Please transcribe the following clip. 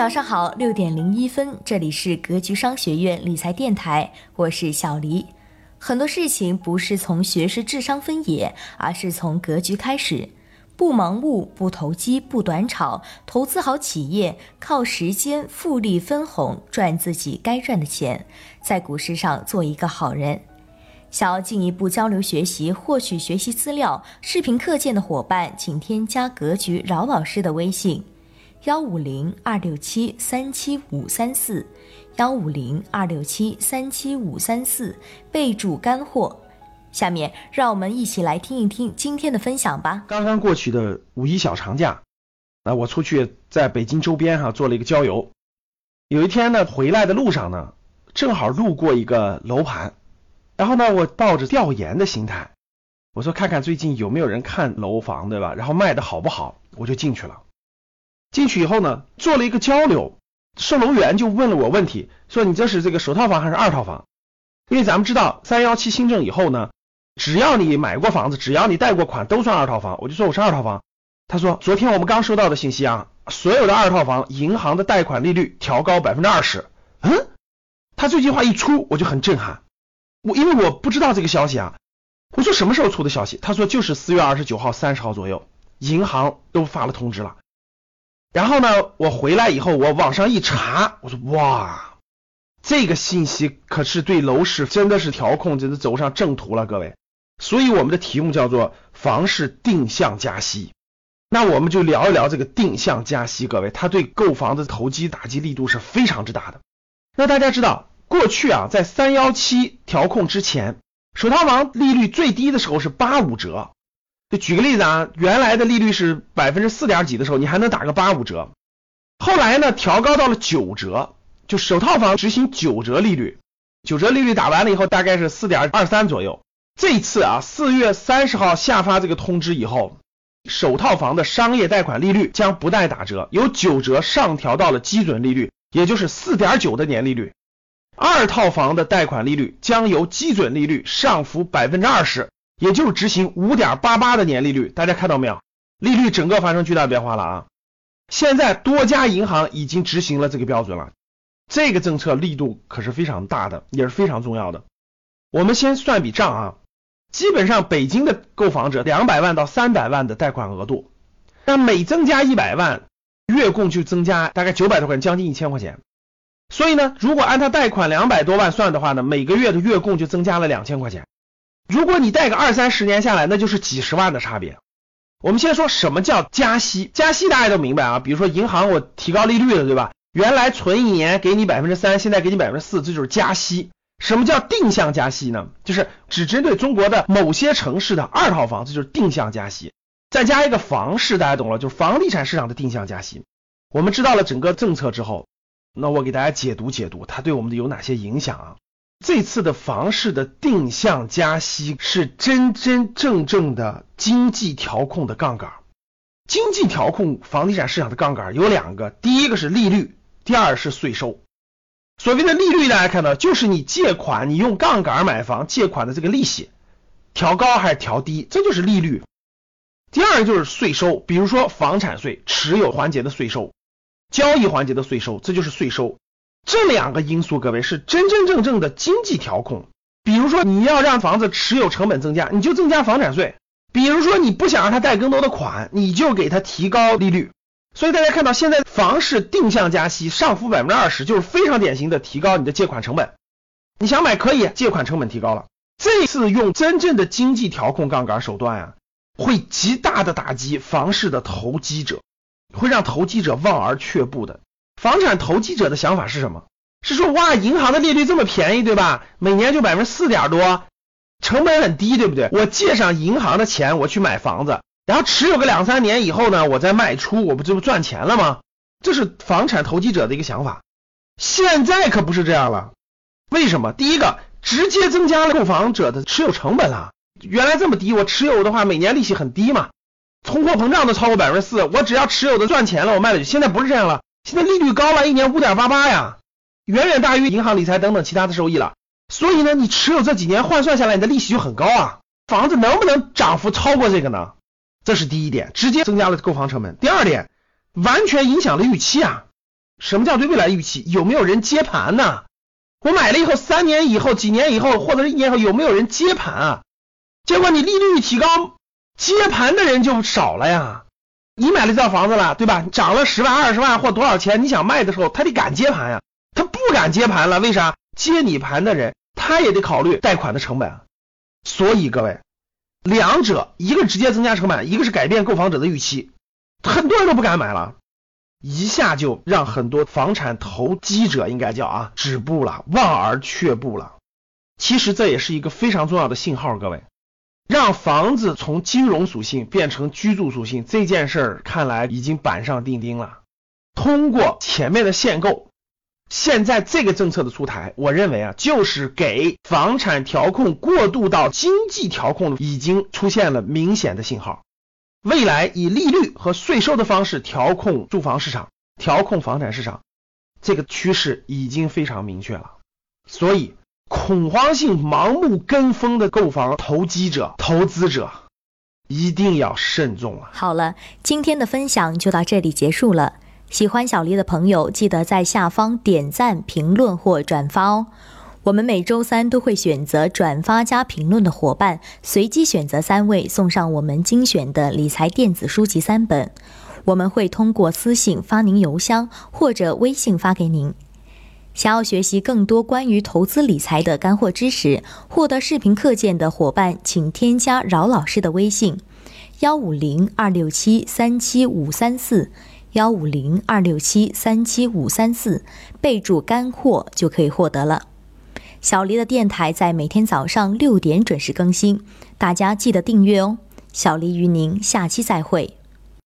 早上好，六点零一分，这里是格局商学院理财电台，我是小黎。很多事情不是从学识智商分野，而是从格局开始。不盲目，不投机，不短炒，投资好企业，靠时间复利分红赚自己该赚的钱，在股市上做一个好人。想要进一步交流学习，获取学习资料、视频课件的伙伴，请添加格局饶老师的微信：幺五零二六七三七五三四。幺五零二六七三七五三四，备注干货。下面让我们一起来听一听今天的分享吧。刚刚过去的五一小长假，啊，我出去在北京周边哈做了一个郊游。有一天呢，回来的路上呢，正好路过一个楼盘，然后呢，我抱着调研的心态，我说看看最近有没有人看楼房，对吧？然后卖的好不好，我就进去了。进去以后呢，做了一个交流。售楼员就问了我问题，说你这是这个首套房还是二套房？因为咱们知道三幺七新政以后呢，只要你买过房子，只要你贷过款，都算二套房。我就说我是二套房。他说昨天我们刚收到的信息啊，所有的二套房银行的贷款利率调高百分之二十。嗯，他这句话一出，我就很震撼。我因为我不知道这个消息啊，我说什么时候出的消息？他说就是四月二十九号、三十号左右，银行都发了通知了。然后呢，我回来以后，我网上一查，我说哇，这个信息可是对楼市真的是调控，真的走上正途了，各位。所以我们的题目叫做房市定向加息。那我们就聊一聊这个定向加息，各位，它对购房的投机打击力度是非常之大的。那大家知道，过去啊，在三幺七调控之前，首套房利率最低的时候是八五折。就举个例子啊，原来的利率是百分之四点几的时候，你还能打个八五折。后来呢，调高到了九折，就首套房执行九折利率。九折利率打完了以后，大概是四点二三左右。这次啊，四月三十号下发这个通知以后，首套房的商业贷款利率将不再打折，由九折上调到了基准利率，也就是四点九的年利率。二套房的贷款利率将由基准利率上浮百分之二十。也就是执行五点八八的年利率，大家看到没有？利率整个发生巨大变化了啊！现在多家银行已经执行了这个标准了，这个政策力度可是非常大的，也是非常重要的。我们先算笔账啊，基本上北京的购房者两百万到三百万的贷款额度，那每增加一百万，月供就增加大概九百多块钱，将近一千块钱。所以呢，如果按他贷款两百多万算的话呢，每个月的月供就增加了两千块钱。如果你贷个二三十年下来，那就是几十万的差别。我们先说什么叫加息，加息大家都明白啊，比如说银行我提高利率了，对吧？原来存一年给你百分之三，现在给你百分之四，这就是加息。什么叫定向加息呢？就是只针对中国的某些城市的二套房，这就是定向加息。再加一个房市，大家懂了，就是房地产市场的定向加息。我们知道了整个政策之后，那我给大家解读解读，它对我们的有哪些影响啊？这次的房市的定向加息是真真正正的经济调控的杠杆。经济调控房地产市场的杠杆有两个，第一个是利率，第二是税收。所谓的利率，大家看到就是你借款，你用杠杆买房借款的这个利息，调高还是调低，这就是利率。第二个就是税收，比如说房产税、持有环节的税收、交易环节的税收，这就是税收。这两个因素，各位是真真正正的经济调控。比如说，你要让房子持有成本增加，你就增加房产税；比如说，你不想让他贷更多的款，你就给他提高利率。所以大家看到，现在房市定向加息，上浮百分之二十，就是非常典型的提高你的借款成本。你想买可以，借款成本提高了。这次用真正的经济调控杠杆手段啊，会极大的打击房市的投机者，会让投机者望而却步的。房产投机者的想法是什么？是说哇，银行的利率这么便宜，对吧？每年就百分之四点多，成本很低，对不对？我借上银行的钱，我去买房子，然后持有个两三年以后呢，我再卖出，我不就不赚钱了吗？这是房产投机者的一个想法。现在可不是这样了。为什么？第一个，直接增加了购房者的持有成本了。原来这么低，我持有的话，每年利息很低嘛，通货膨胀都超过百分之四，我只要持有的赚钱了，我卖了就。现在不是这样了。现在利率高了，一年五点八八呀，远远大于银行理财等等其他的收益了。所以呢，你持有这几年换算下来，你的利息就很高啊。房子能不能涨幅超过这个呢？这是第一点，直接增加了购房成本。第二点，完全影响了预期啊。什么叫对未来预期？有没有人接盘呢？我买了以后，三年以后、几年以后，或者是一年后，有没有人接盘啊？结果你利率一提高，接盘的人就少了呀。你买了这套房子了，对吧？涨了十万、二十万或多少钱，你想卖的时候，他得敢接盘呀。他不敢接盘了，为啥？接你盘的人，他也得考虑贷款的成本。所以各位，两者一个直接增加成本，一个是改变购房者的预期，很多人都不敢买了，一下就让很多房产投机者应该叫啊止步了，望而却步了。其实这也是一个非常重要的信号，各位。让房子从金融属性变成居住属性这件事儿，看来已经板上钉钉了。通过前面的限购，现在这个政策的出台，我认为啊，就是给房产调控过渡到经济调控已经出现了明显的信号。未来以利率和税收的方式调控住房市场，调控房产市场，这个趋势已经非常明确了。所以。恐慌性盲目跟风的购房投机者、投资者一定要慎重啊。好了，今天的分享就到这里结束了。喜欢小黎的朋友，记得在下方点赞、评论或转发哦。我们每周三都会选择转发加评论的伙伴，随机选择三位送上我们精选的理财电子书籍三本。我们会通过私信发您邮箱或者微信发给您。想要学习更多关于投资理财的干货知识，获得视频课件的伙伴，请添加饶老师的微信：幺五零二六七三七五三四，幺五零二六七三七五三四，备注干货就可以获得了。小黎的电台在每天早上六点准时更新，大家记得订阅哦。小黎与您下期再会。